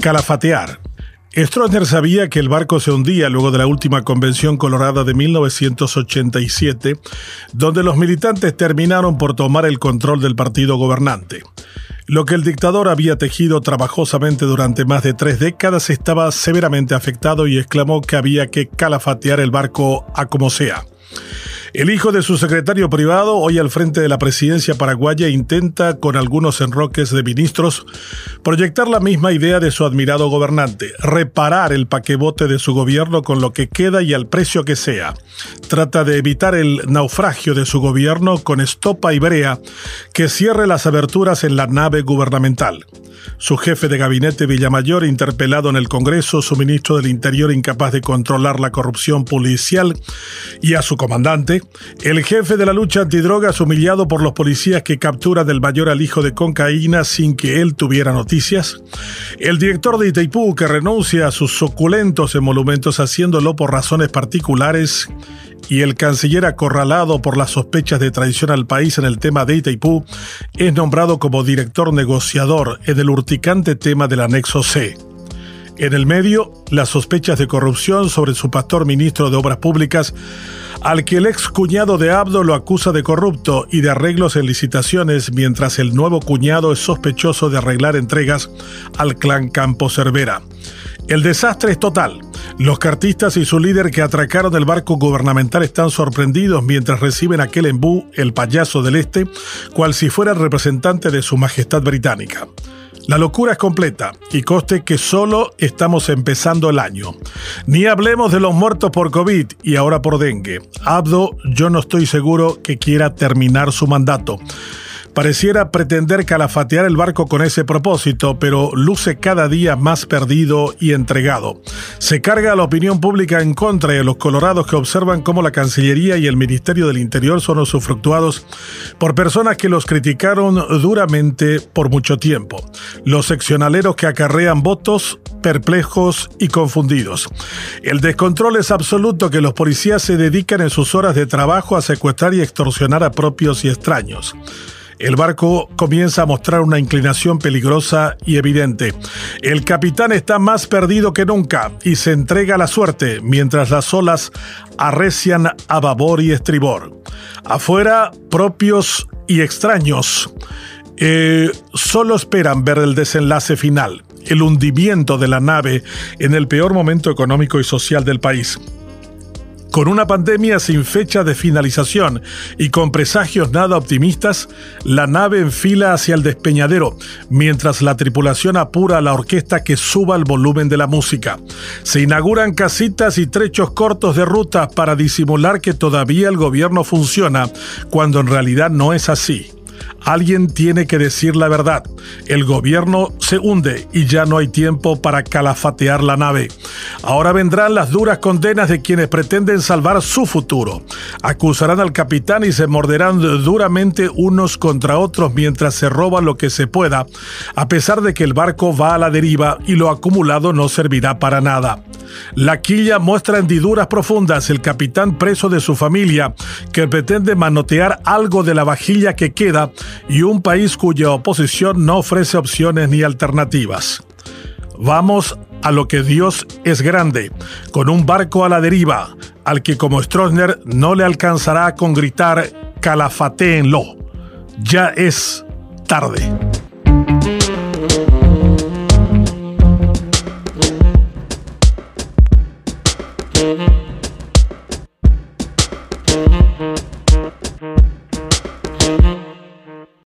Calafatear. Stroessner sabía que el barco se hundía luego de la última convención colorada de 1987, donde los militantes terminaron por tomar el control del partido gobernante. Lo que el dictador había tejido trabajosamente durante más de tres décadas estaba severamente afectado y exclamó que había que calafatear el barco a como sea. El hijo de su secretario privado, hoy al frente de la presidencia paraguaya, intenta, con algunos enroques de ministros, proyectar la misma idea de su admirado gobernante, reparar el paquebote de su gobierno con lo que queda y al precio que sea. Trata de evitar el naufragio de su gobierno con estopa y brea que cierre las aberturas en la nave gubernamental. Su jefe de gabinete Villamayor, interpelado en el Congreso, su ministro del Interior incapaz de controlar la corrupción policial y a su comandante, el jefe de la lucha antidrogas humillado por los policías que capturan del mayor al hijo de cocaína sin que él tuviera noticias, el director de Itaipú que renuncia a sus suculentos emolumentos haciéndolo por razones particulares y el canciller acorralado por las sospechas de traición al país en el tema de Itaipú es nombrado como director negociador en el urticante tema del anexo C. En el medio, las sospechas de corrupción sobre su pastor ministro de Obras Públicas, al que el ex cuñado de Abdo lo acusa de corrupto y de arreglos en licitaciones, mientras el nuevo cuñado es sospechoso de arreglar entregas al clan Campo Cervera. El desastre es total. Los cartistas y su líder que atracaron el barco gubernamental están sorprendidos mientras reciben aquel embú, el payaso del este, cual si fuera el representante de su majestad británica. La locura es completa y coste que solo estamos empezando el año. Ni hablemos de los muertos por COVID y ahora por dengue. Abdo, yo no estoy seguro que quiera terminar su mandato. Pareciera pretender calafatear el barco con ese propósito, pero luce cada día más perdido y entregado. Se carga a la opinión pública en contra de los colorados que observan cómo la Cancillería y el Ministerio del Interior son usufructuados por personas que los criticaron duramente por mucho tiempo. Los seccionaleros que acarrean votos perplejos y confundidos. El descontrol es absoluto que los policías se dedican en sus horas de trabajo a secuestrar y extorsionar a propios y extraños. El barco comienza a mostrar una inclinación peligrosa y evidente. El capitán está más perdido que nunca y se entrega a la suerte mientras las olas arrecian a babor y estribor. Afuera, propios y extraños eh, solo esperan ver el desenlace final, el hundimiento de la nave en el peor momento económico y social del país. Con una pandemia sin fecha de finalización y con presagios nada optimistas, la nave enfila hacia el despeñadero, mientras la tripulación apura a la orquesta que suba el volumen de la música. Se inauguran casitas y trechos cortos de ruta para disimular que todavía el gobierno funciona, cuando en realidad no es así. Alguien tiene que decir la verdad. El gobierno se hunde y ya no hay tiempo para calafatear la nave. Ahora vendrán las duras condenas de quienes pretenden salvar su futuro. Acusarán al capitán y se morderán duramente unos contra otros mientras se roba lo que se pueda, a pesar de que el barco va a la deriva y lo acumulado no servirá para nada. La quilla muestra hendiduras profundas, el capitán preso de su familia, que pretende manotear algo de la vajilla que queda y un país cuya oposición no ofrece opciones ni alternativas. Vamos a lo que Dios es grande, con un barco a la deriva, al que como Stroessner no le alcanzará con gritar calafatéenlo. Ya es tarde.